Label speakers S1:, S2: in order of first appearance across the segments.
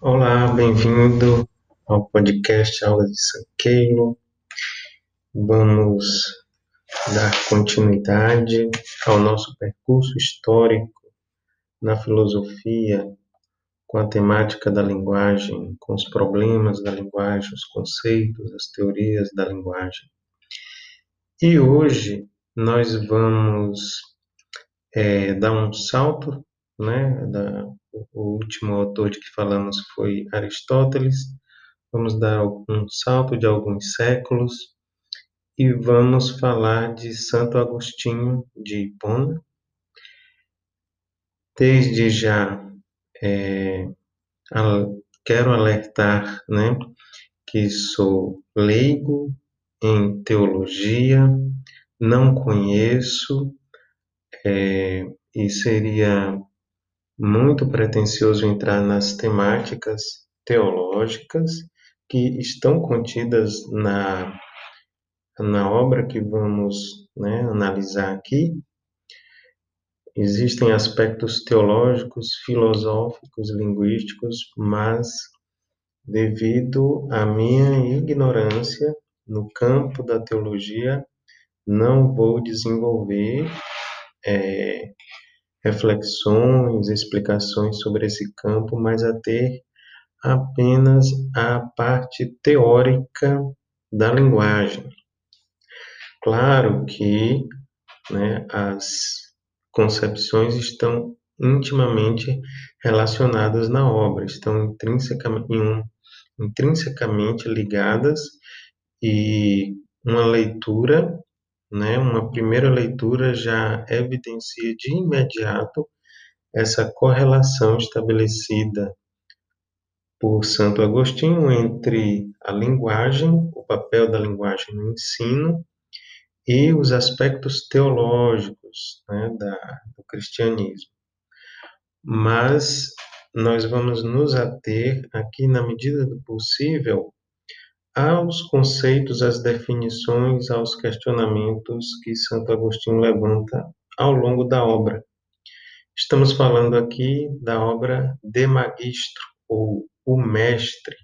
S1: Olá, bem-vindo ao podcast Aula de Sanqueiro. Vamos dar continuidade ao nosso percurso histórico na filosofia com a temática da linguagem, com os problemas da linguagem, os conceitos, as teorias da linguagem. E hoje nós vamos é, dar um salto, né? Da, o último autor de que falamos foi Aristóteles. Vamos dar um salto de alguns séculos e vamos falar de Santo Agostinho de Hipona. Desde já é, quero alertar, né, que sou leigo em teologia, não conheço é, e seria muito pretensioso entrar nas temáticas teológicas que estão contidas na, na obra que vamos né, analisar aqui. Existem aspectos teológicos, filosóficos, linguísticos, mas devido à minha ignorância no campo da teologia, não vou desenvolver é, reflexões, explicações sobre esse campo, mas a ter apenas a parte teórica da linguagem. Claro que né, as concepções estão intimamente relacionadas na obra, estão intrinsecamente, intrinsecamente ligadas e uma leitura né, uma primeira leitura já evidencia de imediato essa correlação estabelecida por Santo Agostinho entre a linguagem, o papel da linguagem no ensino e os aspectos teológicos né, da, do cristianismo. Mas nós vamos nos ater aqui, na medida do possível, aos conceitos, às definições, aos questionamentos que Santo Agostinho levanta ao longo da obra. Estamos falando aqui da obra De Magistro, ou O Mestre.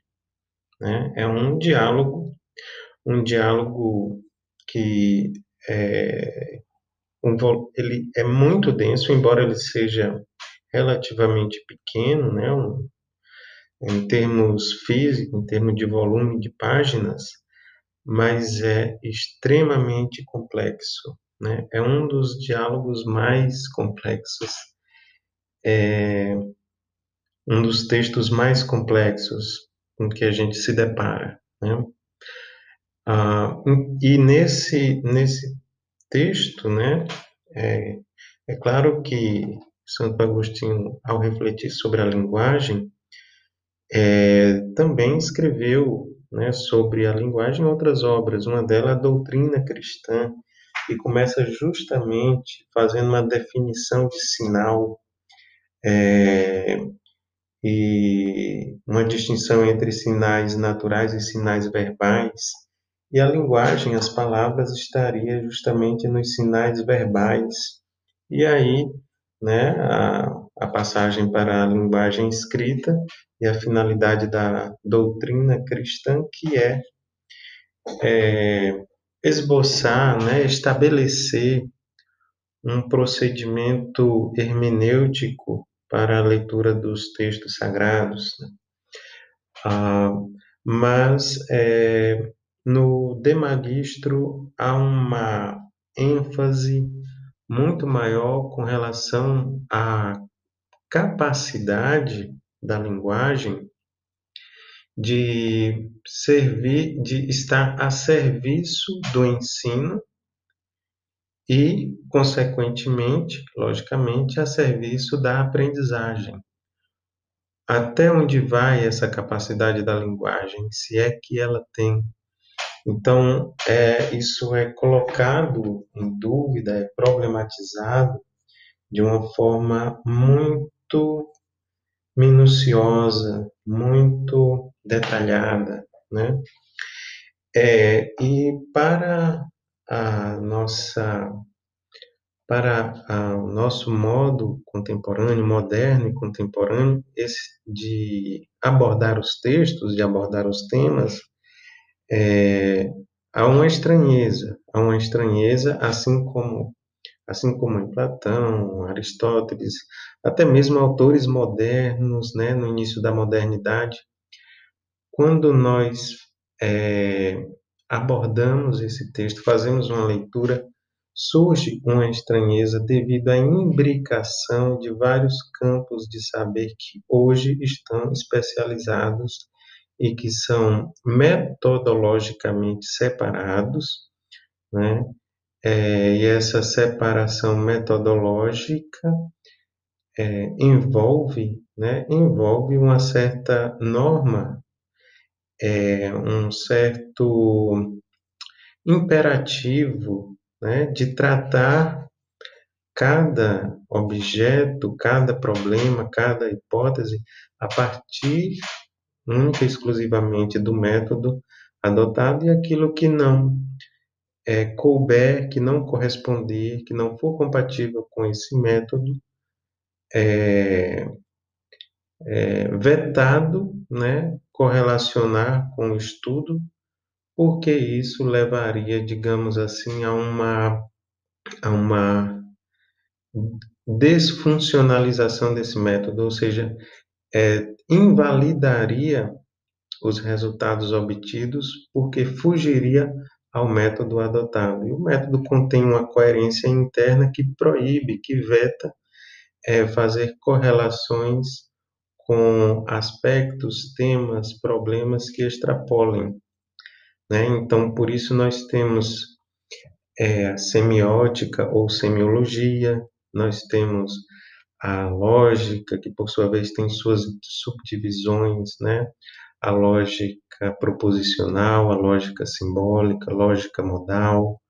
S1: Né? É um diálogo, um diálogo que é, um, ele é muito denso, embora ele seja relativamente pequeno, né? um, em termos físicos, em termos de volume de páginas, mas é extremamente complexo. Né? É um dos diálogos mais complexos, é um dos textos mais complexos com que a gente se depara. Né? Ah, e nesse, nesse texto, né, é, é claro que Santo Agostinho, ao refletir sobre a linguagem, é, também escreveu né, sobre a linguagem outras obras, uma delas a Doutrina Cristã, que começa justamente fazendo uma definição de sinal é, e uma distinção entre sinais naturais e sinais verbais. E a linguagem, as palavras, estaria justamente nos sinais verbais. E aí, né, a, a passagem para a linguagem escrita e a finalidade da doutrina cristã, que é, é esboçar, né, estabelecer um procedimento hermenêutico para a leitura dos textos sagrados. Né? Ah, mas é, no De Magistro há uma ênfase muito maior com relação à capacidade da linguagem de servir, de estar a serviço do ensino e, consequentemente, logicamente, a serviço da aprendizagem. Até onde vai essa capacidade da linguagem, se é que ela tem? Então, é, isso é colocado em dúvida, é problematizado de uma forma muito minuciosa, muito detalhada, né? É, e para a nossa para a, o nosso modo contemporâneo, moderno e contemporâneo, esse de abordar os textos, de abordar os temas, é, há uma estranheza, há uma estranheza, assim como assim como em Platão, Aristóteles, até mesmo autores modernos, né, no início da modernidade, quando nós é, abordamos esse texto, fazemos uma leitura, surge uma estranheza devido à imbricação de vários campos de saber que hoje estão especializados e que são metodologicamente separados, né? É, e essa separação metodológica é, envolve, né, envolve uma certa norma, é, um certo imperativo né, de tratar cada objeto, cada problema, cada hipótese a partir única e exclusivamente do método adotado e aquilo que não é, couber, que não corresponder, que não for compatível com esse método, é, é, vetado, né, correlacionar com o estudo, porque isso levaria, digamos assim, a uma, a uma desfuncionalização desse método, ou seja, é, invalidaria os resultados obtidos porque fugiria ao método adotado. E o método contém uma coerência interna que proíbe, que veta é, fazer correlações com aspectos, temas, problemas que extrapolem. Né? Então, por isso nós temos é, a semiótica ou semiologia, nós temos a lógica, que por sua vez tem suas subdivisões, né? A lógica proposicional, a lógica simbólica, lógica modal,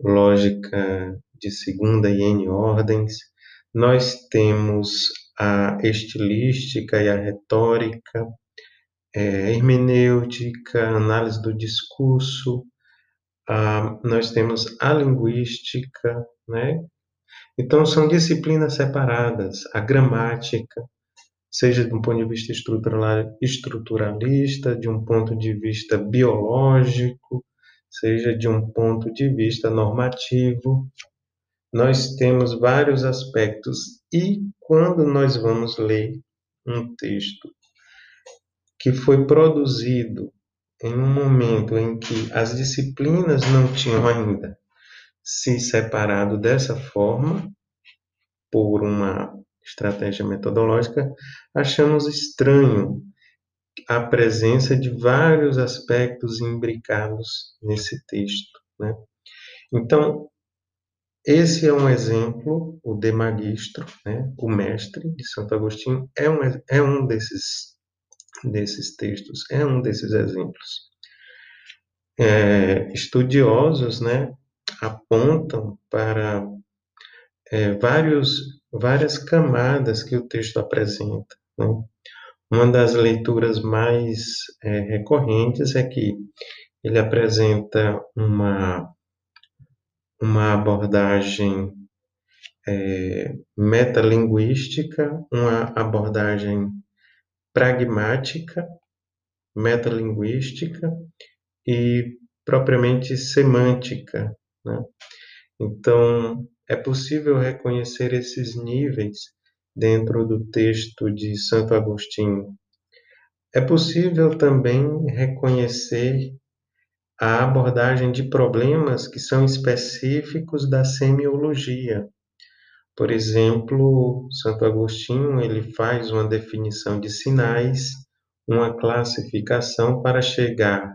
S1: lógica de segunda e N ordens. Nós temos a estilística e a retórica, é, hermenêutica, análise do discurso, a, nós temos a linguística, né? Então, são disciplinas separadas, a gramática, seja de um ponto de vista estruturalista, de um ponto de vista biológico, seja de um ponto de vista normativo. Nós temos vários aspectos e quando nós vamos ler um texto que foi produzido em um momento em que as disciplinas não tinham ainda se separado dessa forma, por uma estratégia metodológica, achamos estranho a presença de vários aspectos imbricados nesse texto. Né? Então, esse é um exemplo, o De Magistro, né? o mestre de Santo Agostinho, é um, é um desses, desses textos, é um desses exemplos. É, estudiosos né, apontam para é, vários várias camadas que o texto apresenta. Né? Uma das leituras mais é, recorrentes é que ele apresenta uma, uma abordagem é, metalinguística, uma abordagem pragmática, metalinguística e propriamente semântica. Né? Então, é possível reconhecer esses níveis dentro do texto de Santo Agostinho. É possível também reconhecer a abordagem de problemas que são específicos da semiologia. Por exemplo, Santo Agostinho ele faz uma definição de sinais, uma classificação para chegar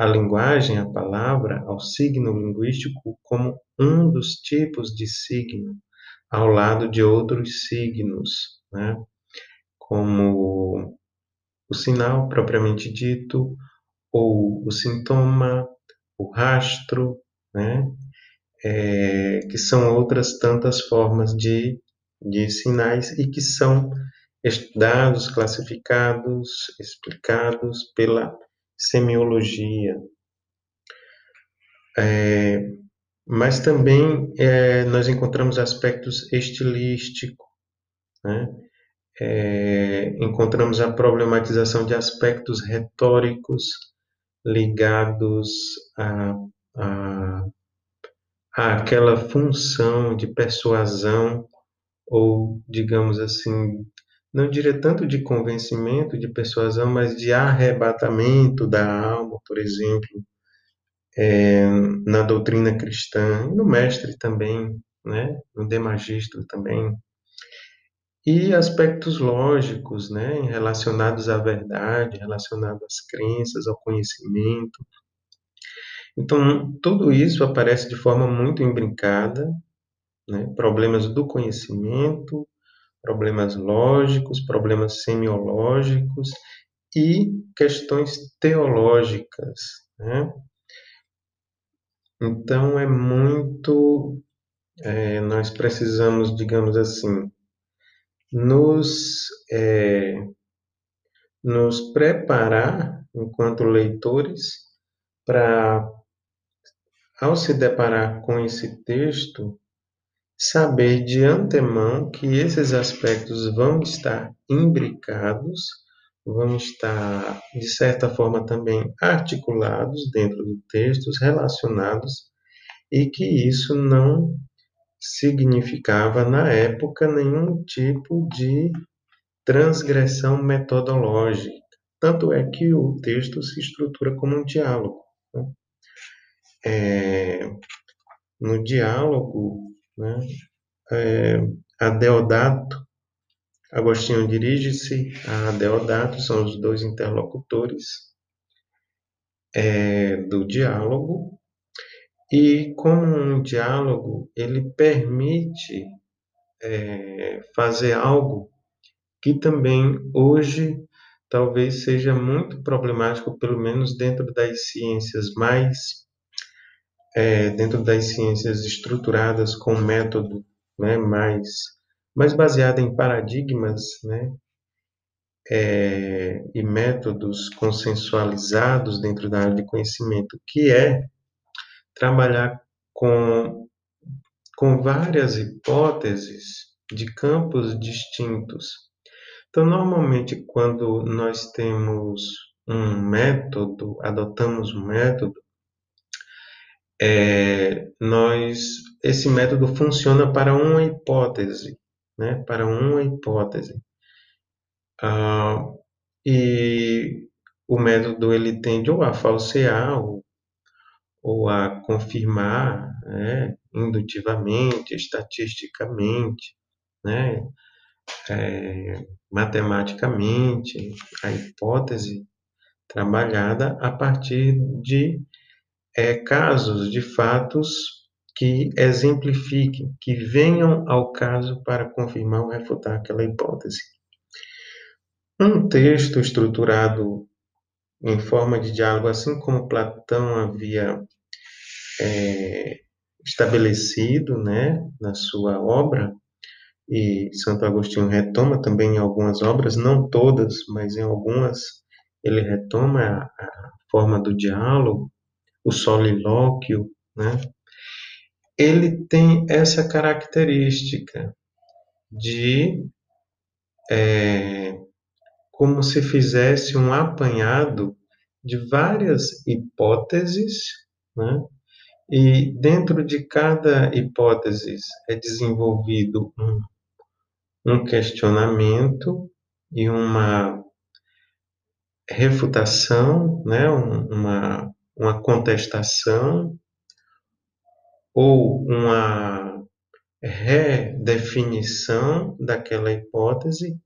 S1: à linguagem, à palavra, ao signo linguístico como um dos tipos de signo, ao lado de outros signos, né? como o sinal propriamente dito, ou o sintoma, o rastro, né? É, que são outras tantas formas de, de sinais e que são estudados, classificados, explicados pela semiologia. É, mas também é, nós encontramos aspectos estilísticos, né? é, encontramos a problematização de aspectos retóricos ligados a, a, a aquela função de persuasão ou, digamos assim, não diria tanto de convencimento, de persuasão, mas de arrebatamento da alma, por exemplo, é, na doutrina cristã, no mestre também, né, no demagistro também, e aspectos lógicos, né, relacionados à verdade, relacionados às crenças, ao conhecimento. Então, tudo isso aparece de forma muito imbrincada, né, problemas do conhecimento, problemas lógicos, problemas semiológicos e questões teológicas, né? Então é muito, é, nós precisamos, digamos assim, nos, é, nos preparar enquanto leitores para, ao se deparar com esse texto, saber de antemão que esses aspectos vão estar imbricados, vão estar, de certa forma, também articulados dentro do texto, relacionados, e que isso não significava, na época, nenhum tipo de transgressão metodológica. Tanto é que o texto se estrutura como um diálogo. Né? É, no diálogo, né, é, a Deodato, Agostinho dirige-se a Deodato, são os dois interlocutores é, do diálogo, e como um diálogo, ele permite é, fazer algo que também hoje talvez seja muito problemático, pelo menos dentro das ciências mais, é, dentro das ciências estruturadas com método né, mais, mais baseado em paradigmas né, é, e métodos consensualizados dentro da área de conhecimento, que é trabalhar com, com várias hipóteses de campos distintos. Então, normalmente, quando nós temos um método, adotamos um método, é, nós, esse método funciona para uma hipótese, né? Para uma hipótese. Ah, e o método ele tende ou a falsear ou ou a confirmar né, indutivamente, estatisticamente, né, é, matematicamente, a hipótese trabalhada a partir de é, casos, de fatos que exemplifiquem, que venham ao caso para confirmar ou refutar aquela hipótese. Um texto estruturado em forma de diálogo, assim como Platão havia é, estabelecido né, na sua obra, e Santo Agostinho retoma também em algumas obras, não todas, mas em algumas, ele retoma a, a forma do diálogo, o solilóquio, né? ele tem essa característica de é, como se fizesse um apanhado de várias hipóteses, né? e dentro de cada hipótese é desenvolvido um, um questionamento e uma refutação, né? uma, uma contestação ou uma redefinição daquela hipótese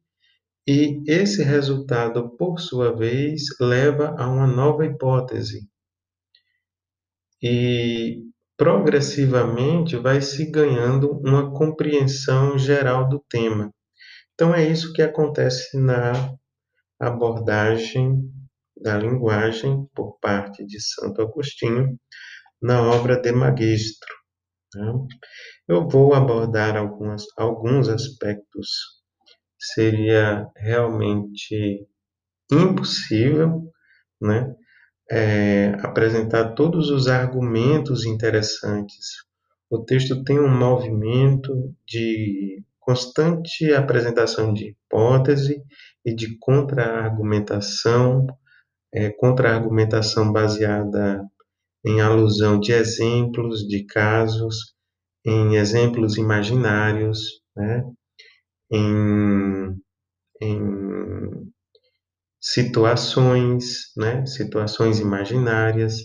S1: e esse resultado, por sua vez, leva a uma nova hipótese. E progressivamente vai se ganhando uma compreensão geral do tema. Então é isso que acontece na abordagem da linguagem por parte de Santo Agostinho na obra de Magistro. Né? Eu vou abordar algumas, alguns aspectos seria realmente impossível né, é, apresentar todos os argumentos interessantes. O texto tem um movimento de constante apresentação de hipótese e de contra-argumentação, é, contra-argumentação baseada em alusão de exemplos, de casos, em exemplos imaginários, né? em, em situações, né? situações imaginárias,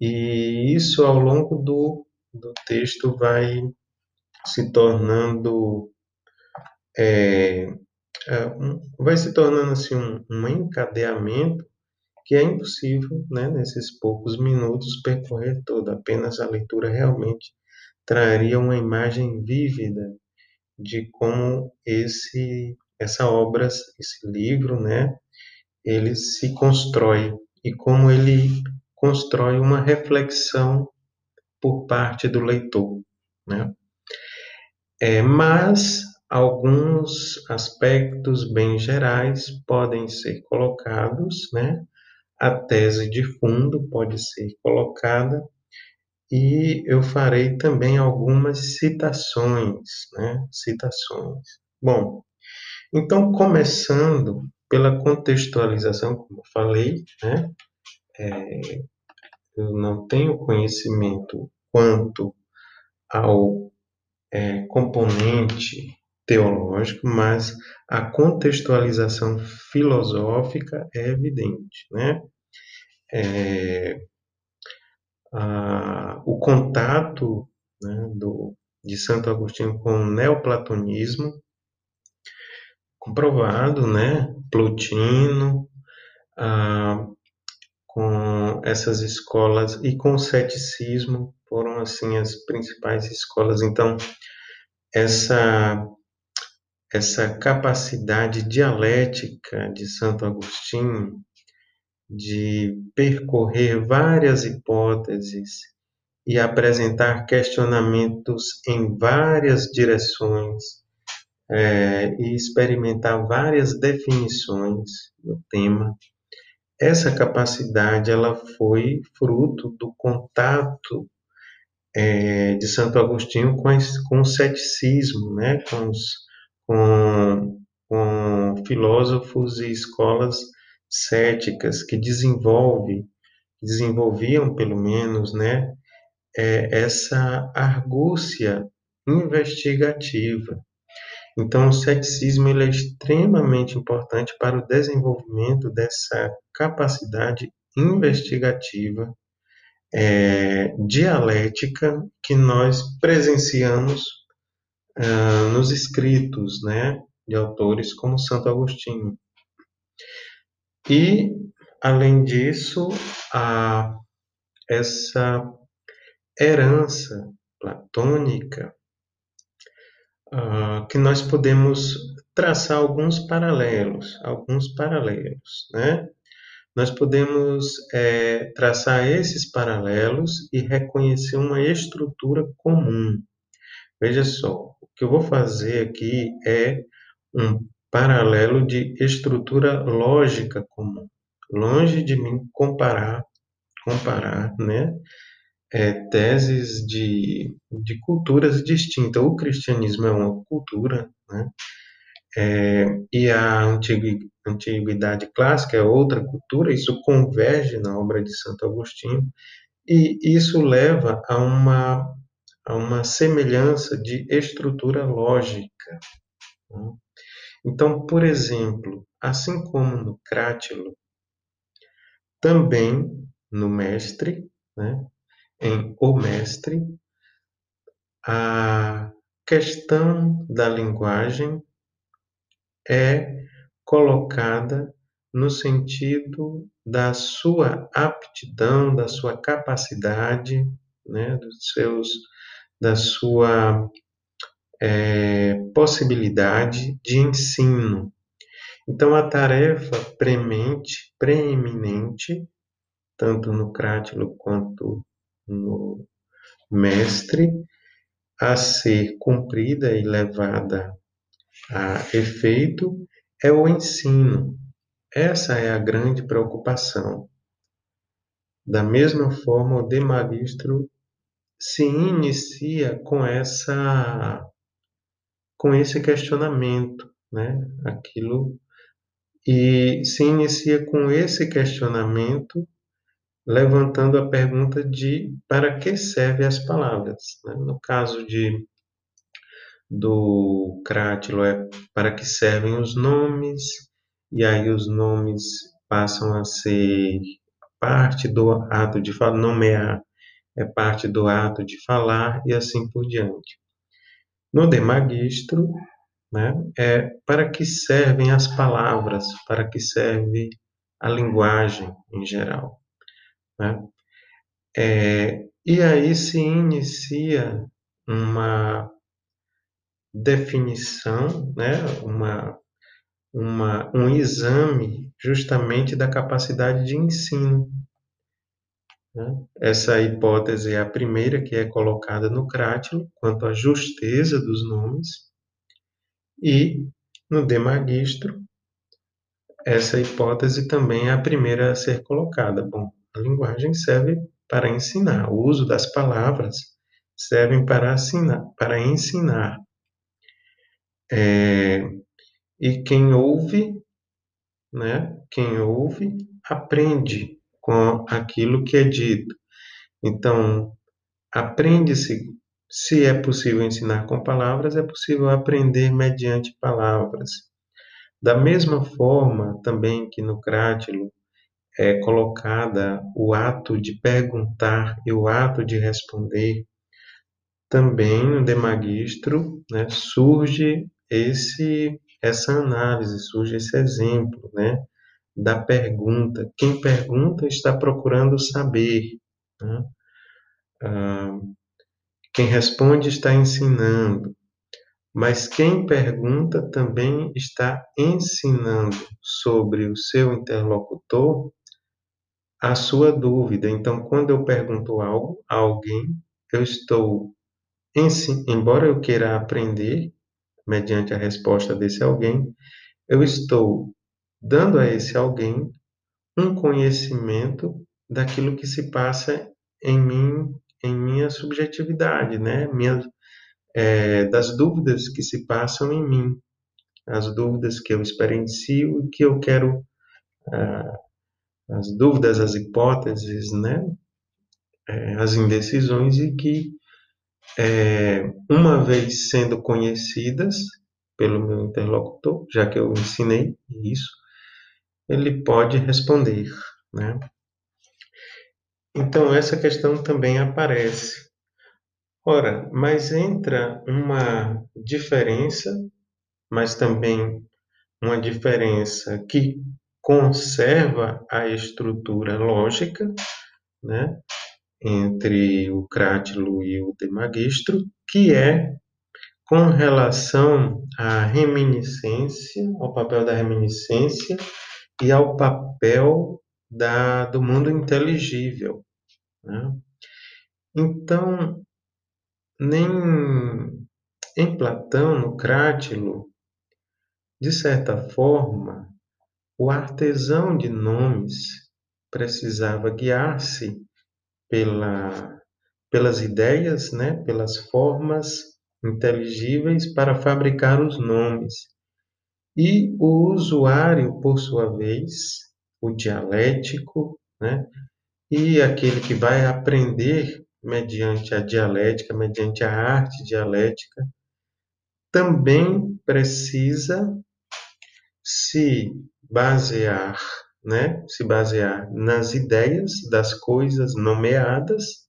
S1: e isso ao longo do, do texto vai se tornando é, é, vai se tornando assim um, um encadeamento que é impossível, né, nesses poucos minutos, percorrer todo. Apenas a leitura realmente traria uma imagem vívida de como esse essa obra, esse livro, né, ele se constrói e como ele constrói uma reflexão por parte do leitor, né? É, mas alguns aspectos bem gerais podem ser colocados, né? A tese de fundo pode ser colocada e eu farei também algumas citações, né? Citações. Bom, então começando pela contextualização, como eu falei, né? É, eu não tenho conhecimento quanto ao é, componente teológico, mas a contextualização filosófica é evidente, né? É, a, o contato né, do, de Santo Agostinho com o neoplatonismo, comprovado, né? Plotino, a, com essas escolas e com o ceticismo foram assim as principais escolas. Então, essa essa capacidade dialética de Santo Agostinho de percorrer várias hipóteses e apresentar questionamentos em várias direções é, e experimentar várias definições do tema essa capacidade ela foi fruto do contato é, de Santo Agostinho com, com o ceticismo, né? com, os, com, com filósofos e escolas céticas que desenvolve, desenvolviam pelo menos né? É, essa argúcia investigativa. Então, o ceticismo ele é extremamente importante para o desenvolvimento dessa capacidade investigativa, é, dialética, que nós presenciamos nos escritos né, de autores como Santo Agostinho. E, além disso, a, essa herança platônica que nós podemos traçar alguns paralelos, alguns paralelos, né? Nós podemos é, traçar esses paralelos e reconhecer uma estrutura comum. Veja só, que eu vou fazer aqui é um paralelo de estrutura lógica comum. Longe de mim comparar, comparar, né? é, teses de, de culturas distintas. O cristianismo é uma cultura, né? É, e a antiguidade clássica é outra cultura, isso converge na obra de Santo Agostinho, e isso leva a uma, a uma semelhança de estrutura lógica. Né? Então, por exemplo, assim como no Crátilo, também no Mestre, né, em O Mestre, a questão da linguagem é colocada no sentido da sua aptidão, da sua capacidade, né, dos seus, da sua é, possibilidade de ensino. Então, a tarefa premente, preeminente, tanto no Crátilo quanto no mestre a ser cumprida e levada a efeito é o ensino. Essa é a grande preocupação. Da mesma forma, o de magistro se inicia com essa com esse questionamento, né? Aquilo e se inicia com esse questionamento, levantando a pergunta de para que servem as palavras. Né? No caso de do Crátilo é para que servem os nomes, e aí os nomes passam a ser parte do ato de nomear é parte do ato de falar e assim por diante. No Demagistro, né, é para que servem as palavras, para que serve a linguagem em geral. Né? É, e aí se inicia uma definição, né, uma, uma, um exame justamente da capacidade de ensino. Né? Essa hipótese é a primeira que é colocada no Crátilo, quanto à justeza dos nomes, e no Demagistro, essa hipótese também é a primeira a ser colocada. Bom, a linguagem serve para ensinar, o uso das palavras servem para, assinar, para ensinar. É, e quem ouve, né, quem ouve, aprende com aquilo que é dito. Então, aprende-se, se é possível ensinar com palavras, é possível aprender mediante palavras. Da mesma forma, também que no crátilo é colocada o ato de perguntar e o ato de responder, também no Demagistro né, surge esse essa análise, surge esse exemplo, né, da pergunta. Quem pergunta está procurando saber. Né? Ah, quem responde está ensinando. Mas quem pergunta também está ensinando sobre o seu interlocutor a sua dúvida. Então, quando eu pergunto algo a alguém, eu estou, embora eu queira aprender, mediante a resposta desse alguém, eu estou dando a esse alguém um conhecimento daquilo que se passa em mim, em minha subjetividade, né? Minha, é, das dúvidas que se passam em mim, as dúvidas que eu experiencio e que eu quero, ah, as dúvidas, as hipóteses, né? É, as indecisões e que é, uma vez sendo conhecidas pelo meu interlocutor, já que eu ensinei isso, ele pode responder, né? Então, essa questão também aparece. Ora, mas entra uma diferença, mas também uma diferença que conserva a estrutura lógica, né? entre o crátilo e o demagistro, que é com relação à reminiscência, ao papel da reminiscência e ao papel da, do mundo inteligível. Né? Então, nem em Platão, no Crátilo, de certa forma, o artesão de nomes precisava guiar-se pela, pelas ideias, né, pelas formas inteligíveis para fabricar os nomes. E o usuário, por sua vez, o dialético, né, e aquele que vai aprender mediante a dialética, mediante a arte dialética, também precisa se basear né, se basear nas ideias das coisas nomeadas,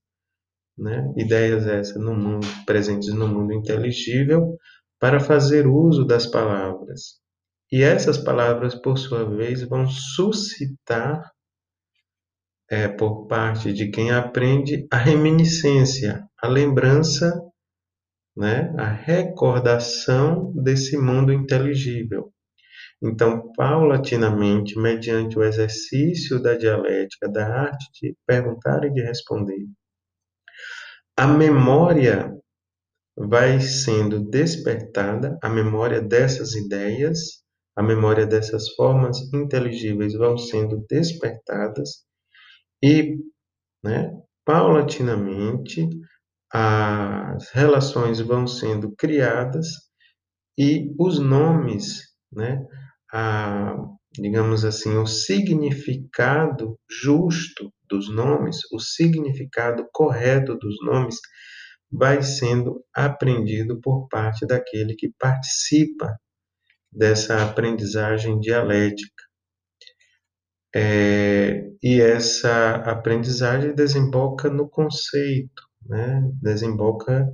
S1: né, ideias essas no mundo, presentes no mundo inteligível, para fazer uso das palavras. E essas palavras, por sua vez, vão suscitar, é, por parte de quem aprende, a reminiscência, a lembrança, né, a recordação desse mundo inteligível. Então, paulatinamente, mediante o exercício da dialética, da arte de perguntar e de responder, a memória vai sendo despertada, a memória dessas ideias, a memória dessas formas inteligíveis vão sendo despertadas e, né, paulatinamente, as relações vão sendo criadas e os nomes, né, a, digamos assim, o significado justo dos nomes, o significado correto dos nomes, vai sendo aprendido por parte daquele que participa dessa aprendizagem dialética. É, e essa aprendizagem desemboca no conceito, né? desemboca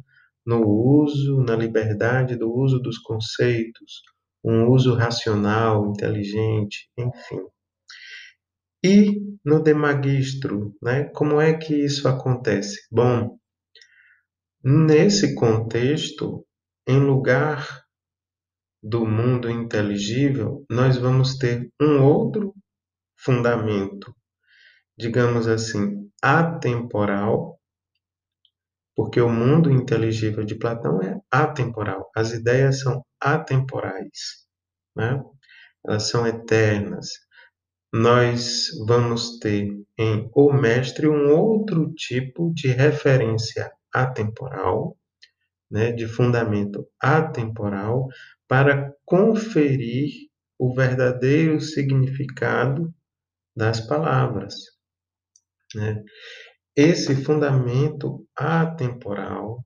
S1: no uso, na liberdade do uso dos conceitos, um uso racional, inteligente, enfim. E no demagistro, né? como é que isso acontece? Bom, nesse contexto, em lugar do mundo inteligível, nós vamos ter um outro fundamento, digamos assim, atemporal, porque o mundo inteligível de Platão é atemporal. As ideias são atemporais, né? elas são eternas. Nós vamos ter em O Mestre um outro tipo de referência atemporal, né, de fundamento atemporal, para conferir o verdadeiro significado das palavras. Né? Esse fundamento atemporal,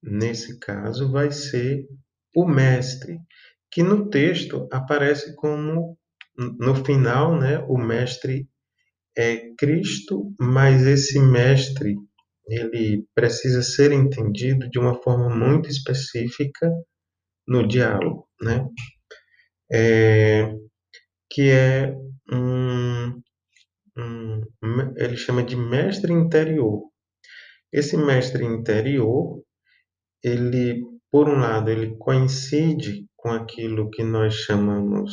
S1: nesse caso, vai ser o mestre, que no texto aparece como, no final, né, o mestre é Cristo, mas esse mestre ele precisa ser entendido de uma forma muito específica no diálogo, né? É, que é um, um, ele chama de mestre interior. Esse mestre interior, ele, por um lado, ele coincide com aquilo que nós chamamos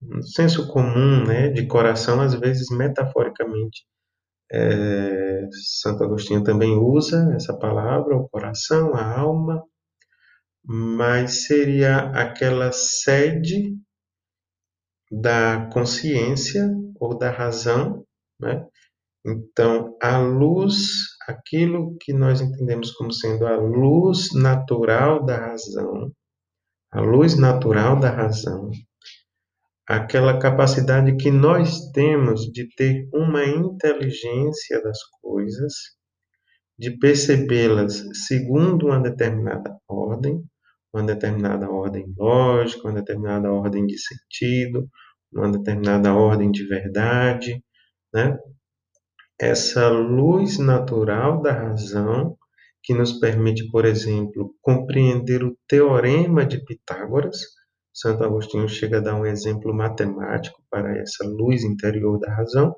S1: no senso comum, né, de coração, às vezes metaforicamente. É, Santo Agostinho também usa essa palavra, o coração, a alma, mas seria aquela sede da consciência ou da razão, né? Então, a luz, aquilo que nós entendemos como sendo a luz natural da razão, a luz natural da razão, aquela capacidade que nós temos de ter uma inteligência das coisas, de percebê-las segundo uma determinada ordem, uma determinada ordem lógica, uma determinada ordem de sentido, uma determinada ordem de verdade, né? Essa luz natural da razão que nos permite, por exemplo, compreender o teorema de Pitágoras. Santo Agostinho chega a dar um exemplo matemático para essa luz interior da razão.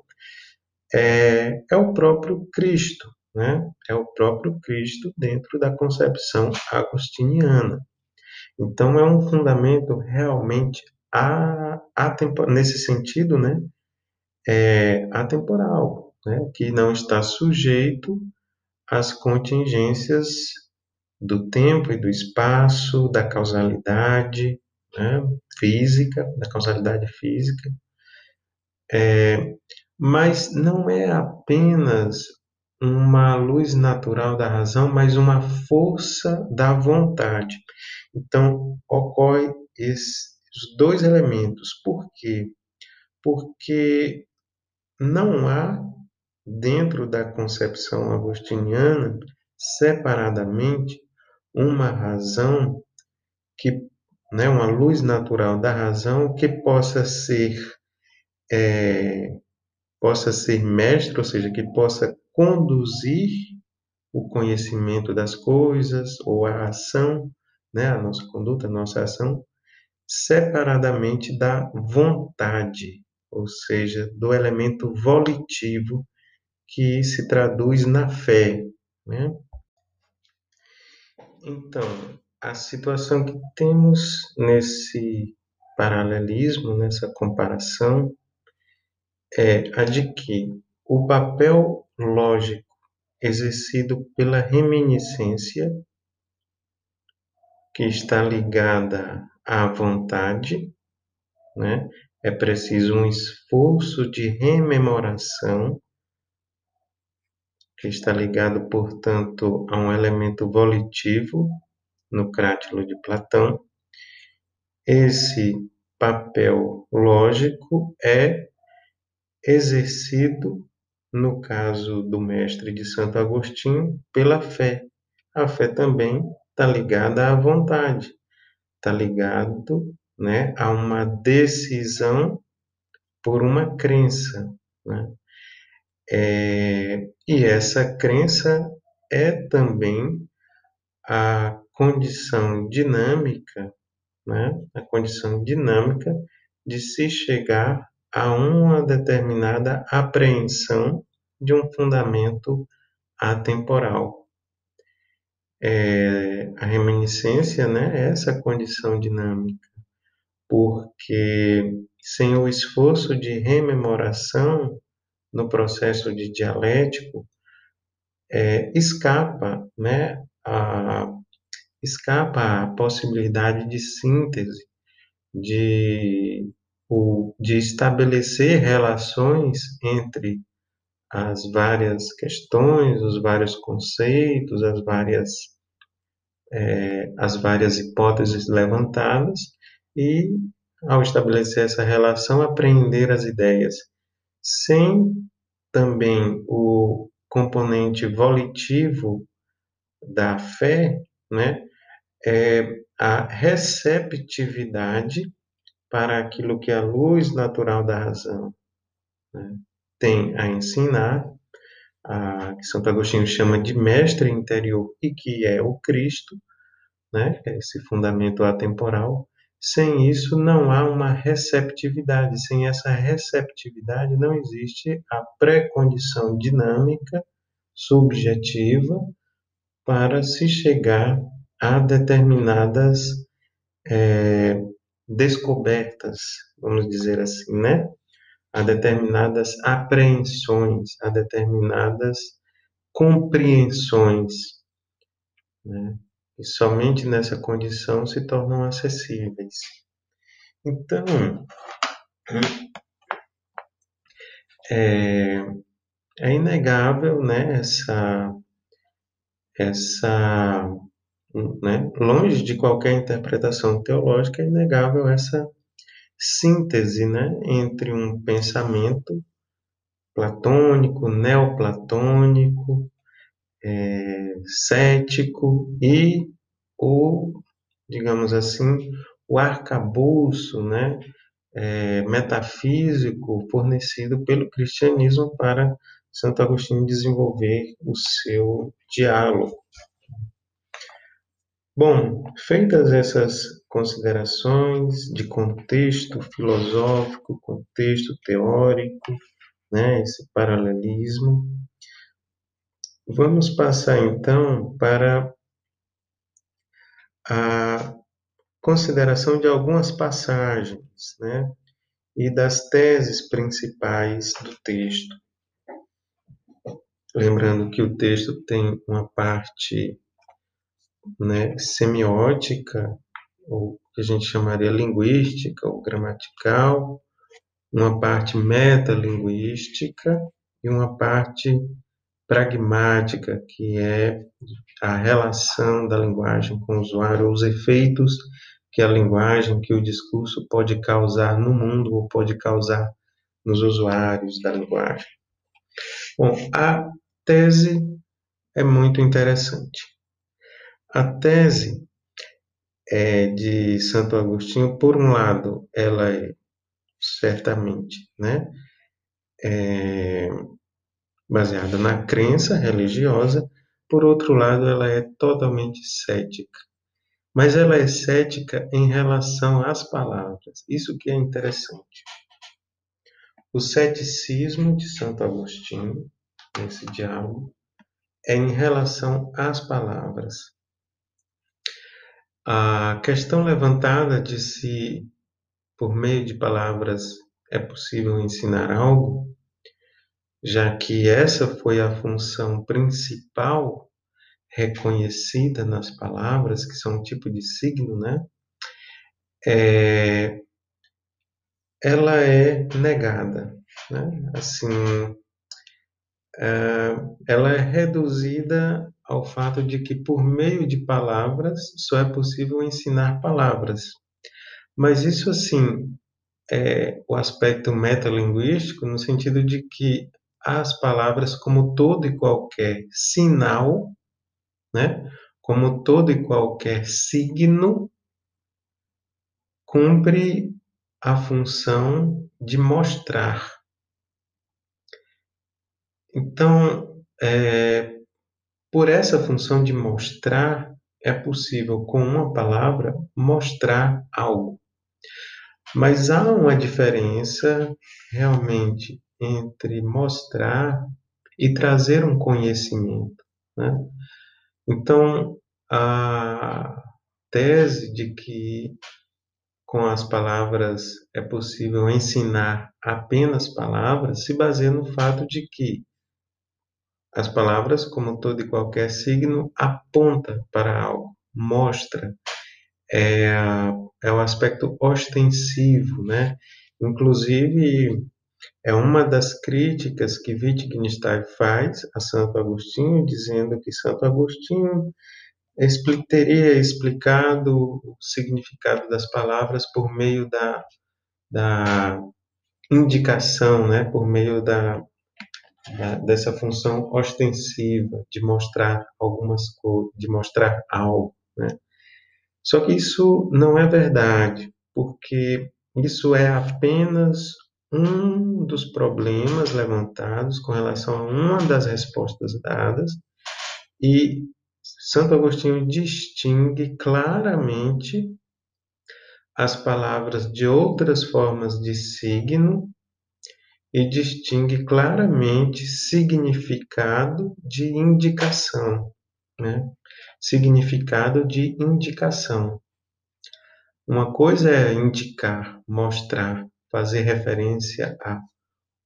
S1: É, é o próprio Cristo, né? É o próprio Cristo dentro da concepção agostiniana. Então, é um fundamento realmente atemporal, nesse sentido, né? É, atemporal, né? que não está sujeito às contingências do tempo e do espaço, da causalidade né? física, da causalidade física. É, mas não é apenas uma luz natural da razão, mas uma força da vontade. Então, ocorre esses dois elementos. Por quê? Porque não há, dentro da concepção agostiniana, separadamente, uma razão que, né, uma luz natural da razão que possa ser é, possa ser mestre, ou seja, que possa conduzir o conhecimento das coisas ou a ação né, a nossa conduta, a nossa ação, separadamente da vontade, ou seja, do elemento volitivo que se traduz na fé. Né? Então, a situação que temos nesse paralelismo, nessa comparação, é a de que o papel lógico exercido pela reminiscência que está ligada à vontade, né? É preciso um esforço de rememoração, que está ligado, portanto, a um elemento volitivo no crátilo de Platão, esse papel lógico é exercido, no caso do mestre de Santo Agostinho, pela fé. A fé também está ligada à vontade, está ligado né, a uma decisão por uma crença. Né? É, e essa crença é também a condição dinâmica, né? a condição dinâmica de se chegar a uma determinada apreensão de um fundamento atemporal. É, a reminiscência né, é essa condição dinâmica, porque sem o esforço de rememoração no processo de dialético, é, escapa, né, a, escapa a possibilidade de síntese, de, o, de estabelecer relações entre as várias questões, os vários conceitos, as várias, é, as várias hipóteses levantadas e, ao estabelecer essa relação, apreender as ideias, sem também o componente volitivo da fé, né, é a receptividade para aquilo que a luz natural da razão né, tem a ensinar, a, que Santo Agostinho chama de mestre interior e que é o Cristo, né, é esse fundamento atemporal. Sem isso não há uma receptividade. Sem essa receptividade não existe a pré-condição dinâmica subjetiva para se chegar a determinadas é, descobertas, vamos dizer assim, né? A determinadas apreensões, a determinadas compreensões, né? E somente nessa condição se tornam acessíveis. Então, é, é inegável, né, essa essa, né, longe de qualquer interpretação teológica, é inegável essa síntese né, entre um pensamento platônico, neoplatônico, é, cético e o, digamos assim, o arcabouço né, é, metafísico fornecido pelo cristianismo para Santo Agostinho desenvolver o seu diálogo. Bom, feitas essas considerações de contexto filosófico, contexto teórico, né, esse paralelismo, vamos passar então para a consideração de algumas passagens, né, e das teses principais do texto. Lembrando que o texto tem uma parte né, semiótica, ou que a gente chamaria linguística ou gramatical, uma parte metalinguística e uma parte pragmática, que é a relação da linguagem com o usuário, os efeitos que a linguagem, que o discurso pode causar no mundo ou pode causar nos usuários da linguagem. Bom, a tese é muito interessante. A tese é de Santo Agostinho, por um lado, ela é certamente, né, é baseada na crença religiosa, por outro lado, ela é totalmente cética. Mas ela é cética em relação às palavras. Isso que é interessante. O ceticismo de Santo Agostinho nesse diálogo é em relação às palavras. A questão levantada de se por meio de palavras é possível ensinar algo, já que essa foi a função principal reconhecida nas palavras, que são um tipo de signo, né? É, ela é negada, né? Assim, é, ela é reduzida ao fato de que, por meio de palavras, só é possível ensinar palavras. Mas isso, assim, é o aspecto metalinguístico no sentido de que as palavras, como todo e qualquer sinal, né? como todo e qualquer signo, cumpre a função de mostrar. Então, é, por essa função de mostrar, é possível, com uma palavra, mostrar algo. Mas há uma diferença realmente entre mostrar e trazer um conhecimento. Né? Então, a tese de que com as palavras é possível ensinar apenas palavras se baseia no fato de que as palavras, como todo e qualquer signo, aponta para algo, mostra, é, é o aspecto ostensivo, né? Inclusive, é uma das críticas que Wittgenstein faz a Santo Agostinho, dizendo que Santo Agostinho teria explicado o significado das palavras por meio da, da indicação, né? por meio da, da, dessa função ostensiva de mostrar algumas coisas, de mostrar algo. Né? Só que isso não é verdade, porque isso é apenas um dos problemas levantados com relação a uma das respostas dadas, e Santo Agostinho distingue claramente as palavras de outras formas de signo e distingue claramente significado de indicação, né? Significado de indicação. Uma coisa é indicar, mostrar, fazer referência a.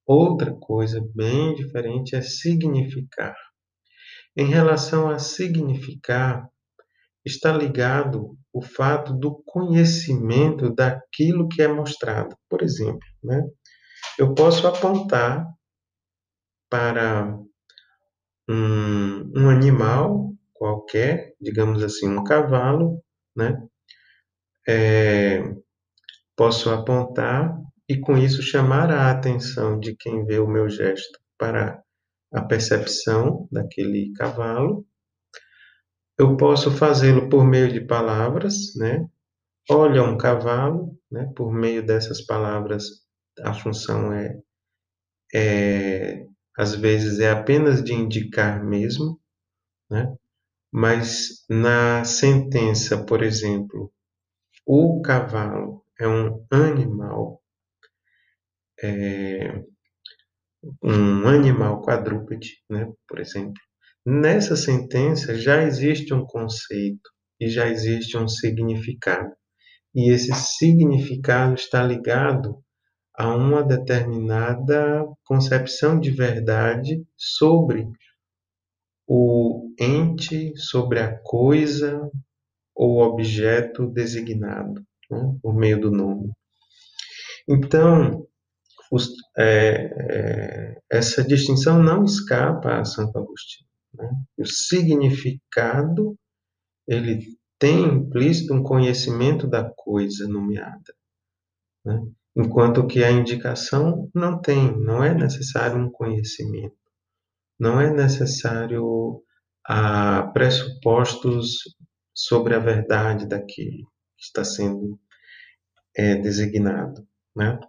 S1: Outra coisa bem diferente é significar. Em relação a significar, está ligado o fato do conhecimento daquilo que é mostrado. Por exemplo, né? Eu posso apontar para um, um animal qualquer, digamos assim, um cavalo, né? É, posso apontar e com isso chamar a atenção de quem vê o meu gesto para a percepção daquele cavalo. Eu posso fazê-lo por meio de palavras, né? Olha um cavalo, né? Por meio dessas palavras, a função é, é às vezes é apenas de indicar mesmo, né? Mas na sentença, por exemplo, o cavalo é um animal é, um animal quadrúpede, né, por exemplo, nessa sentença já existe um conceito e já existe um significado. E esse significado está ligado a uma determinada concepção de verdade sobre o ente, sobre a coisa ou objeto designado, né, por meio do nome. Então, os, é, é, essa distinção não escapa a Santo Agostinho. Né? O significado ele tem implícito um conhecimento da coisa nomeada, né? Enquanto que a indicação não tem, não é necessário um conhecimento, não é necessário a ah, pressupostos sobre a verdade daquele que está sendo é, designado, né?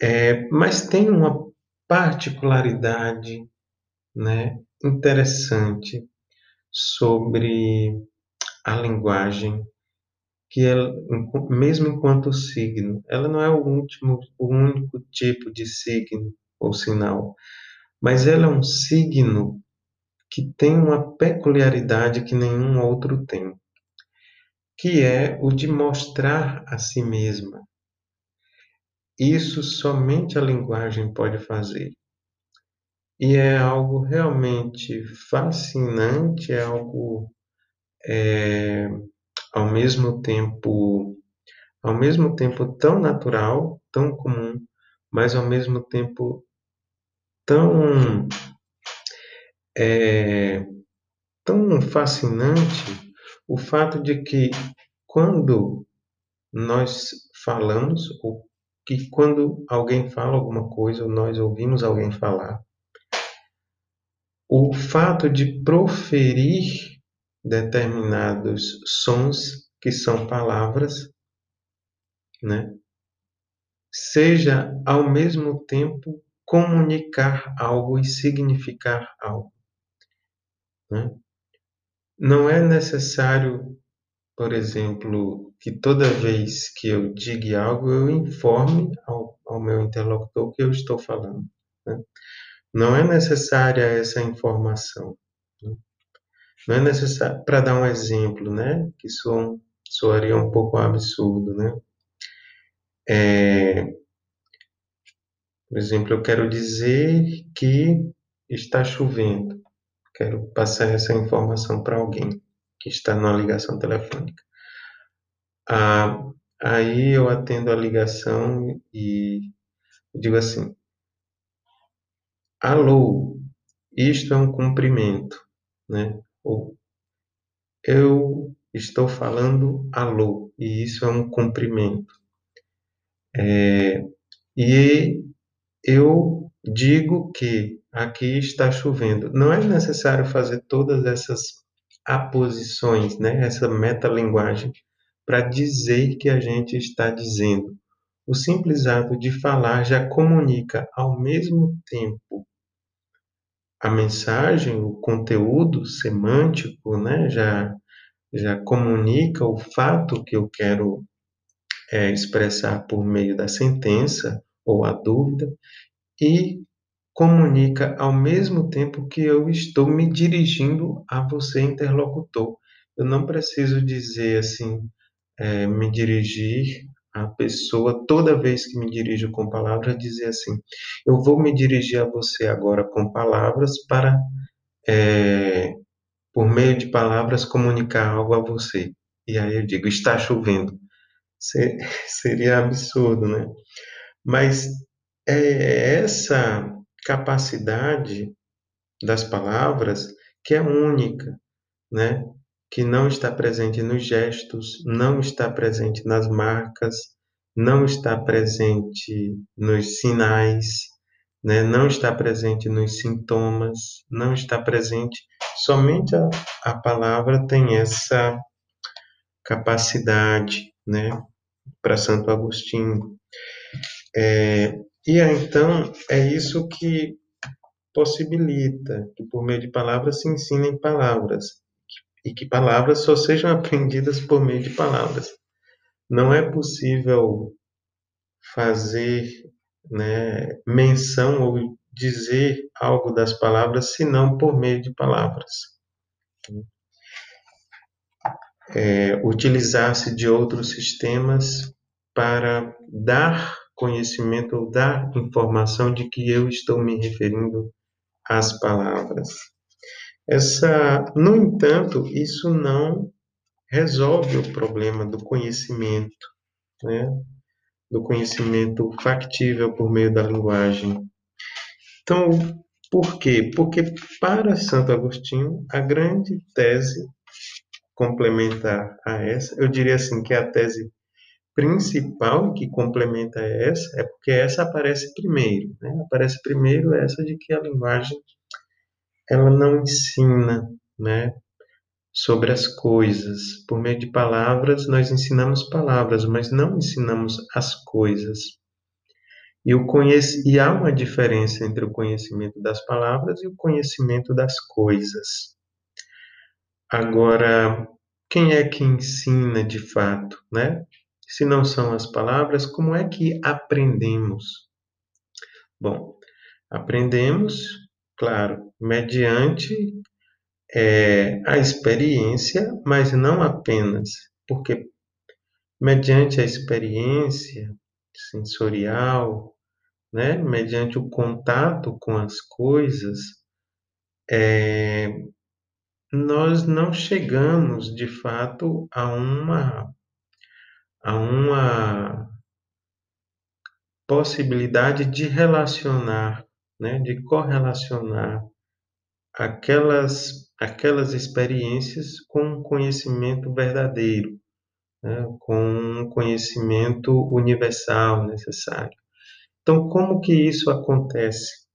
S1: É, mas tem uma particularidade né, interessante sobre a linguagem, que ela, mesmo enquanto signo, ela não é o, último, o único tipo de signo ou sinal, mas ela é um signo que tem uma peculiaridade que nenhum outro tem, que é o de mostrar a si mesma, isso somente a linguagem pode fazer. E é algo realmente fascinante, é algo é, ao mesmo tempo ao mesmo tempo tão natural, tão comum, mas ao mesmo tempo tão é, tão fascinante o fato de que quando nós falamos, ou que quando alguém fala alguma coisa, ou nós ouvimos alguém falar, o fato de proferir determinados sons que são palavras, né? Seja ao mesmo tempo comunicar algo e significar algo. Né? Não é necessário, por exemplo, que toda vez que eu diga algo, eu informe ao, ao meu interlocutor o que eu estou falando. Né? Não é necessária essa informação. Não é necessário, para dar um exemplo, né, que soa, soaria um pouco absurdo, né? É, por exemplo, eu quero dizer que está chovendo. Quero passar essa informação para alguém que está numa ligação telefônica. Ah, aí eu atendo a ligação e digo assim: Alô, isto é um cumprimento, né? Eu estou falando alô, e isso é um cumprimento. É, e eu digo que aqui está chovendo. Não é necessário fazer todas essas aposições, né? essa metalinguagem, para dizer que a gente está dizendo. O simples ato de falar já comunica ao mesmo tempo a mensagem, o conteúdo semântico, né? já, já comunica o fato que eu quero é, expressar por meio da sentença ou a dúvida e comunica ao mesmo tempo que eu estou me dirigindo a você, interlocutor. Eu não preciso dizer assim, é, me dirigir à pessoa toda vez que me dirijo com palavras, dizer assim: eu vou me dirigir a você agora com palavras para, é, por meio de palavras, comunicar algo a você. E aí eu digo: está chovendo seria absurdo, né? Mas é essa capacidade das palavras que é única, né? Que não está presente nos gestos, não está presente nas marcas, não está presente nos sinais, né? não está presente nos sintomas, não está presente. Somente a, a palavra tem essa capacidade, né? Para Santo Agostinho. É, e então é isso que possibilita que por meio de palavras se ensinem palavras e que palavras só sejam aprendidas por meio de palavras. Não é possível fazer né, menção ou dizer algo das palavras senão por meio de palavras é, utilizar-se de outros sistemas para dar conhecimento ou dar informação de que eu estou me referindo às palavras. Essa, no entanto, isso não resolve o problema do conhecimento, né? do conhecimento factível por meio da linguagem. Então, por quê? Porque para Santo Agostinho, a grande tese complementar a essa, eu diria assim que a tese principal que complementa essa é porque essa aparece primeiro, né? Aparece primeiro essa de que a linguagem ela não ensina, né, sobre as coisas. Por meio de palavras nós ensinamos palavras, mas não ensinamos as coisas. E, o conhece... e há uma diferença entre o conhecimento das palavras e o conhecimento das coisas. Agora, quem é que ensina de fato, né? Se não são as palavras, como é que aprendemos? Bom, aprendemos, claro, mediante é, a experiência, mas não apenas, porque mediante a experiência sensorial, né, mediante o contato com as coisas, é, nós não chegamos de fato a uma a uma possibilidade de relacionar, né, de correlacionar aquelas aquelas experiências com o conhecimento verdadeiro, né, com um conhecimento universal necessário. Então, como que isso acontece?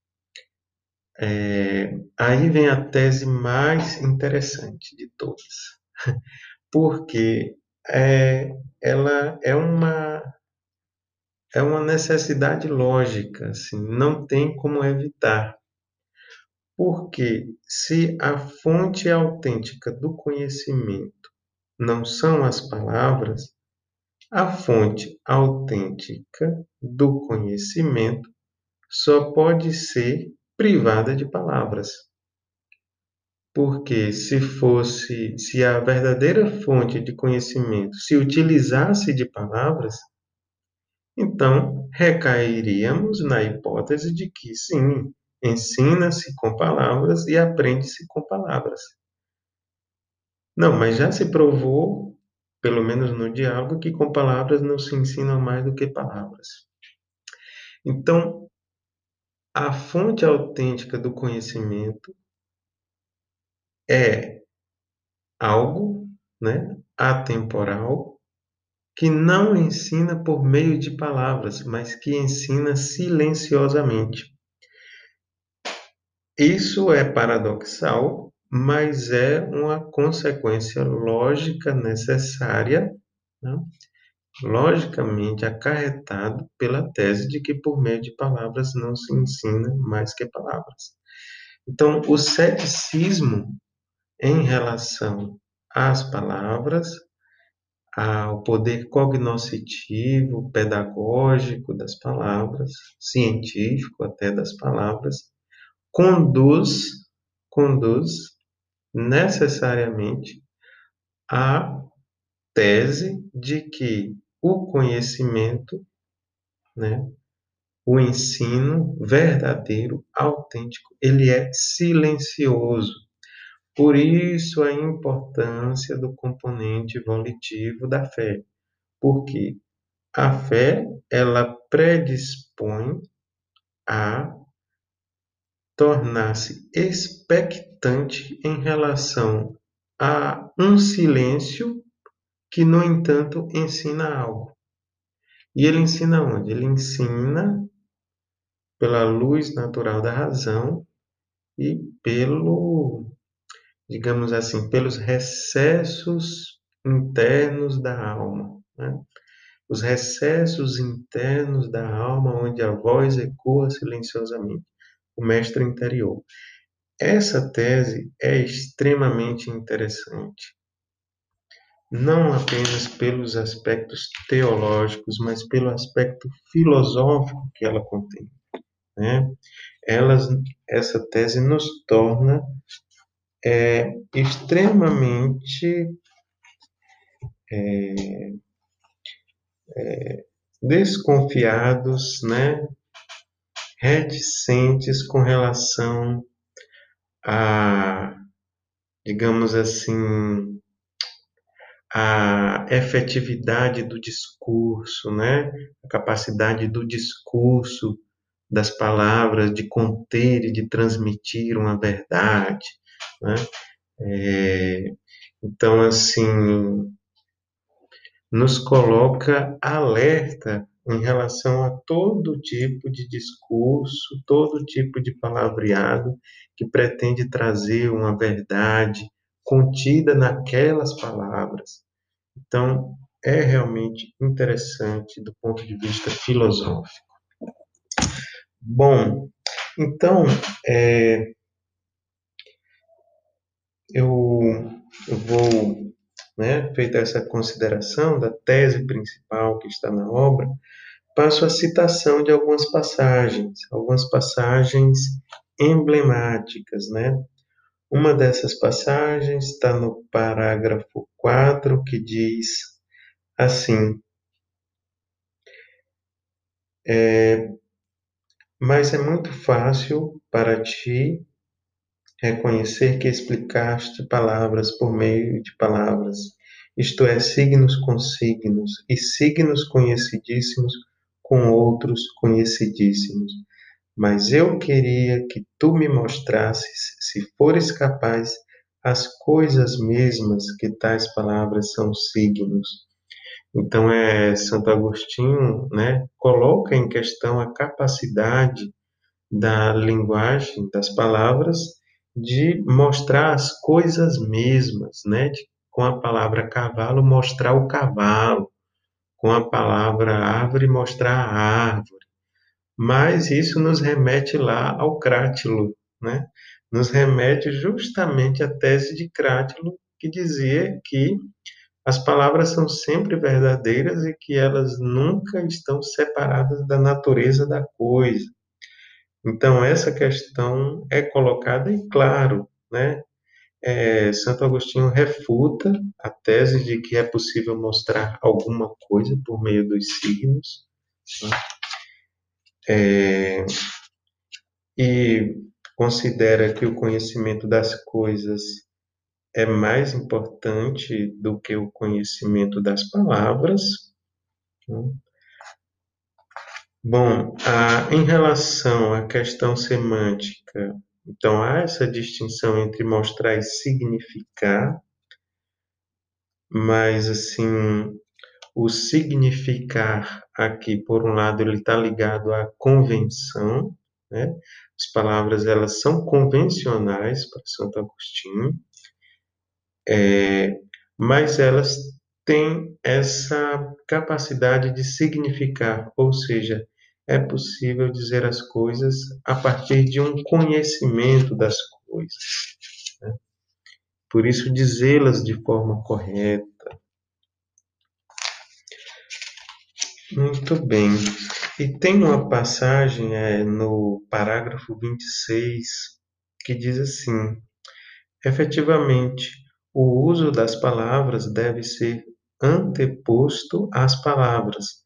S1: É, aí vem a tese mais interessante de todas, porque é, ela é uma é uma necessidade lógica, assim, não tem como evitar. Porque se a fonte autêntica do conhecimento não são as palavras, a fonte autêntica do conhecimento só pode ser privada de palavras. Porque se fosse, se a verdadeira fonte de conhecimento se utilizasse de palavras, então recairíamos na hipótese de que sim, ensina-se com palavras e aprende-se com palavras. Não, mas já se provou, pelo menos no diálogo, que com palavras não se ensinam mais do que palavras. Então, a fonte autêntica do conhecimento é algo né, atemporal que não ensina por meio de palavras, mas que ensina silenciosamente. Isso é paradoxal, mas é uma consequência lógica necessária, né? logicamente acarretado pela tese de que por meio de palavras não se ensina mais que palavras. Então, o ceticismo em relação às palavras, ao poder cognoscitivo, pedagógico das palavras, científico até das palavras, conduz, conduz necessariamente à tese de que o conhecimento, né, o ensino verdadeiro, autêntico, ele é silencioso. Por isso a importância do componente volitivo da fé, porque a fé ela predispõe a tornar-se expectante em relação a um silêncio que, no entanto, ensina algo. E ele ensina onde? Ele ensina pela luz natural da razão e pelo, digamos assim, pelos recessos internos da alma. Né? Os recessos internos da alma, onde a voz ecoa silenciosamente o mestre interior. Essa tese é extremamente interessante, não apenas pelos aspectos teológicos, mas pelo aspecto filosófico que ela contém. Né? Elas, essa tese nos torna é, extremamente é, é, desconfiados, né, reticentes com relação a, digamos assim, a efetividade do discurso, né? A capacidade do discurso, das palavras, de conter e de transmitir uma verdade, né? É, então, assim, nos coloca alerta em relação a todo tipo de discurso, todo tipo de palavreado que pretende trazer uma verdade contida naquelas palavras. Então, é realmente interessante do ponto de vista filosófico. Bom, então, é, eu, eu vou, né, feita essa consideração da tese principal que está na obra, passo a citação de algumas passagens, algumas passagens emblemáticas, né? Uma dessas passagens está no parágrafo 4, que diz assim: é, Mas é muito fácil para ti reconhecer que explicaste palavras por meio de palavras, isto é, signos com signos, e signos conhecidíssimos com outros conhecidíssimos. Mas eu queria que tu me mostrasses, se fores capaz, as coisas mesmas que tais palavras são signos. Então, é, Santo Agostinho né, coloca em questão a capacidade da linguagem, das palavras, de mostrar as coisas mesmas, né? De, com a palavra cavalo, mostrar o cavalo, com a palavra árvore, mostrar a árvore. Mas isso nos remete lá ao Crátilo, né? Nos remete justamente à tese de Crátilo, que dizia que as palavras são sempre verdadeiras e que elas nunca estão separadas da natureza da coisa. Então, essa questão é colocada e, claro, né, é, Santo Agostinho refuta a tese de que é possível mostrar alguma coisa por meio dos signos. Né? É, e considera que o conhecimento das coisas é mais importante do que o conhecimento das palavras. Né? Bom, a, em relação à questão semântica, então há essa distinção entre mostrar e significar, mas assim, o significar aqui, por um lado, ele está ligado à convenção, né? As palavras elas são convencionais para Santo Agostinho, é, mas elas têm essa capacidade de significar, ou seja, é possível dizer as coisas a partir de um conhecimento das coisas. Né? Por isso, dizê-las de forma correta. Muito bem. E tem uma passagem é, no parágrafo 26 que diz assim: efetivamente, o uso das palavras deve ser anteposto às palavras,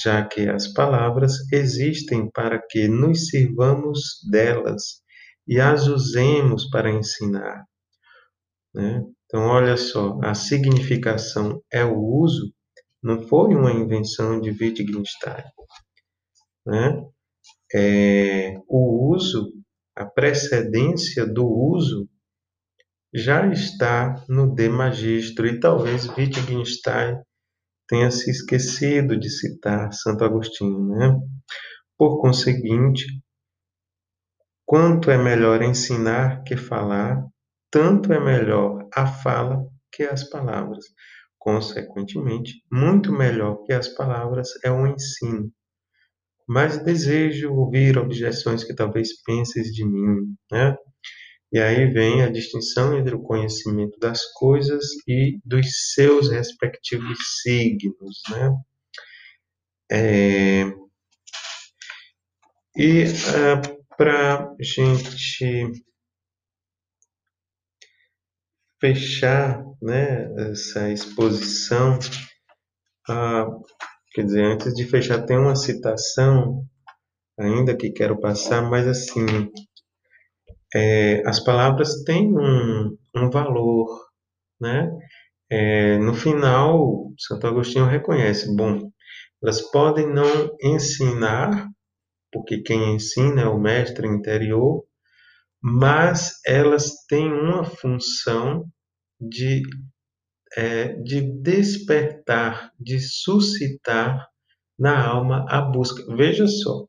S1: já que as palavras existem para que nos sirvamos delas e as usemos para ensinar. Né? Então, olha só, a significação é o uso, não foi uma invenção de Wittgenstein. Né? É, o uso, a precedência do uso já está no De Magistro e talvez Wittgenstein tenha se esquecido de citar Santo Agostinho, né? Por conseguinte, quanto é melhor ensinar que falar, tanto é melhor a fala que as palavras. Consequentemente, muito melhor que as palavras é o ensino. Mas desejo ouvir objeções que talvez penses de mim, né? E aí vem a distinção entre o conhecimento das coisas e dos seus respectivos signos, né? É... E uh, para gente fechar né, essa exposição, uh, quer dizer, antes de fechar, tem uma citação ainda que quero passar, mas assim, é, as palavras têm um, um valor, né? É, no final, Santo Agostinho reconhece, bom, elas podem não ensinar, porque quem ensina é o mestre interior, mas elas têm uma função de, é, de despertar, de suscitar na alma a busca. Veja só,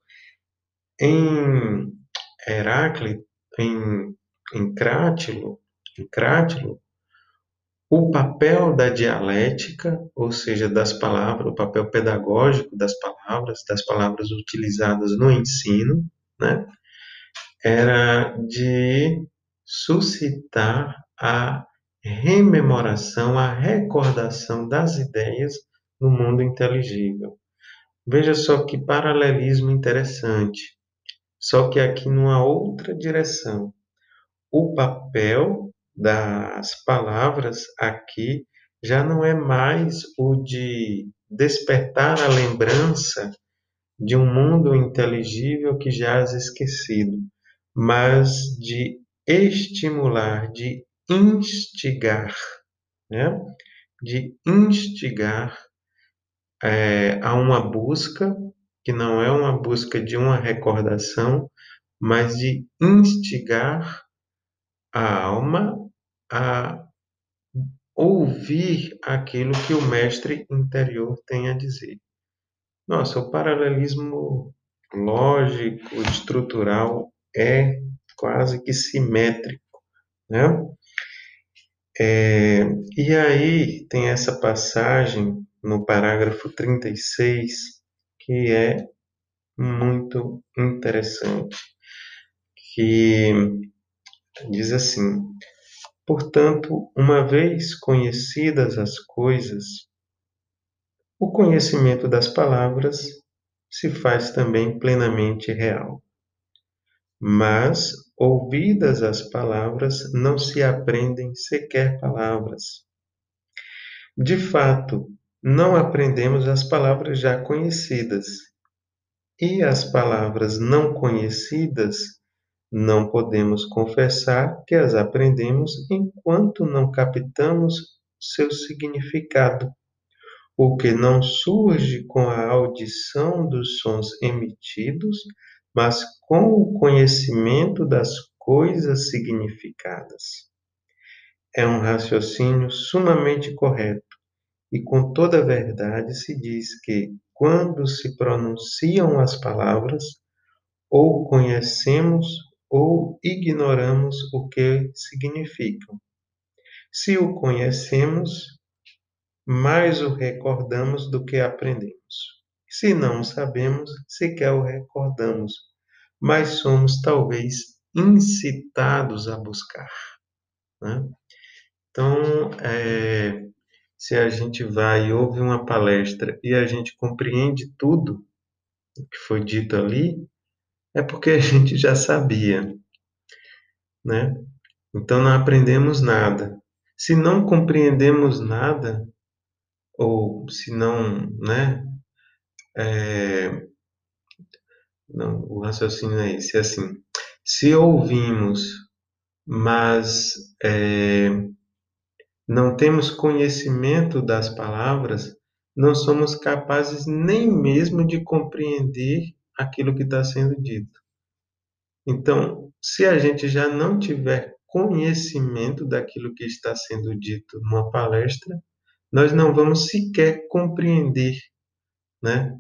S1: em Heráclito, em, em Crátilo, em Crátilo, o papel da dialética, ou seja, das palavras, o papel pedagógico das palavras, das palavras utilizadas no ensino, né, era de suscitar a rememoração, a recordação das ideias no mundo inteligível. Veja só que paralelismo interessante só que aqui numa outra direção. O papel das palavras aqui já não é mais o de despertar a lembrança de um mundo inteligível que jaz esquecido, mas de estimular, de instigar, né? de instigar é, a uma busca que não é uma busca de uma recordação, mas de instigar a alma a ouvir aquilo que o mestre interior tem a dizer. Nossa, o paralelismo lógico, estrutural é quase que simétrico, né? É, e aí tem essa passagem no parágrafo 36 que é muito interessante, que diz assim: Portanto, uma vez conhecidas as coisas, o conhecimento das palavras se faz também plenamente real. Mas, ouvidas as palavras, não se aprendem sequer palavras. De fato, não aprendemos as palavras já conhecidas. E as palavras não conhecidas, não podemos confessar que as aprendemos enquanto não captamos seu significado o que não surge com a audição dos sons emitidos, mas com o conhecimento das coisas significadas. É um raciocínio sumamente correto, e com toda verdade se diz que, quando se pronunciam as palavras, ou conhecemos ou ignoramos o que significam. Se o conhecemos, mais o recordamos do que aprendemos. Se não o sabemos, sequer o recordamos, mas somos talvez incitados a buscar. Né? Então, é, se a gente vai e ouve uma palestra e a gente compreende tudo o que foi dito ali, é porque a gente já sabia, né? Então não aprendemos nada. Se não compreendemos nada, ou se não, né? É, não, o raciocínio é esse, é assim, se ouvimos, mas é, não temos conhecimento das palavras, não somos capazes nem mesmo de compreender aquilo que está sendo dito. Então, se a gente já não tiver conhecimento daquilo que está sendo dito numa palestra, nós não vamos sequer compreender, né?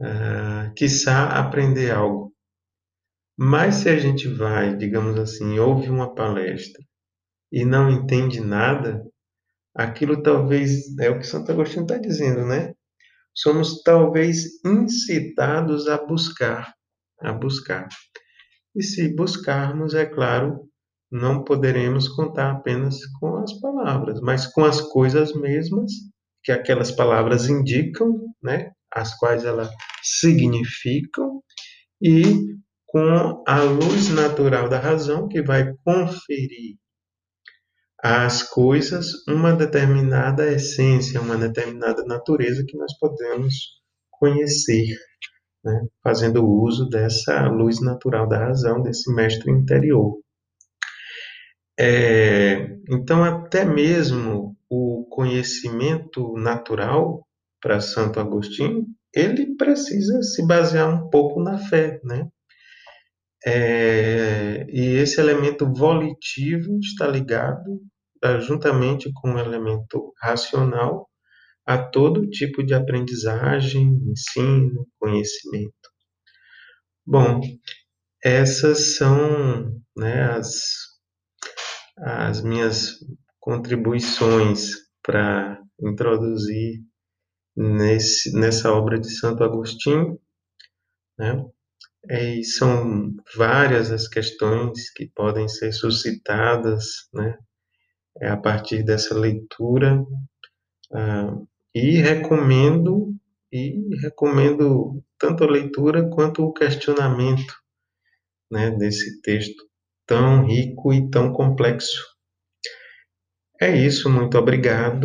S1: Uh, quiçá aprender algo. Mas se a gente vai, digamos assim, ouve uma palestra e não entende nada, aquilo talvez é o que Santo Agostinho está dizendo, né? Somos talvez incitados a buscar, a buscar. E se buscarmos, é claro, não poderemos contar apenas com as palavras, mas com as coisas mesmas que aquelas palavras indicam, né, as quais elas significam, e com a luz natural da razão que vai conferir às coisas uma determinada essência, uma determinada natureza que nós podemos conhecer, né, fazendo uso dessa luz natural da razão, desse mestre interior. É, então, até mesmo o conhecimento natural para Santo Agostinho, ele precisa se basear um pouco na fé, né? É, e esse elemento volitivo está ligado juntamente com o elemento racional a todo tipo de aprendizagem, ensino, conhecimento. Bom, essas são né, as as minhas contribuições para introduzir nesse, nessa obra de Santo Agostinho. Né? E são várias as questões que podem ser suscitadas né, é a partir dessa leitura. Ah, e recomendo e recomendo tanto a leitura quanto o questionamento né, desse texto tão rico e tão complexo. É isso, muito obrigado.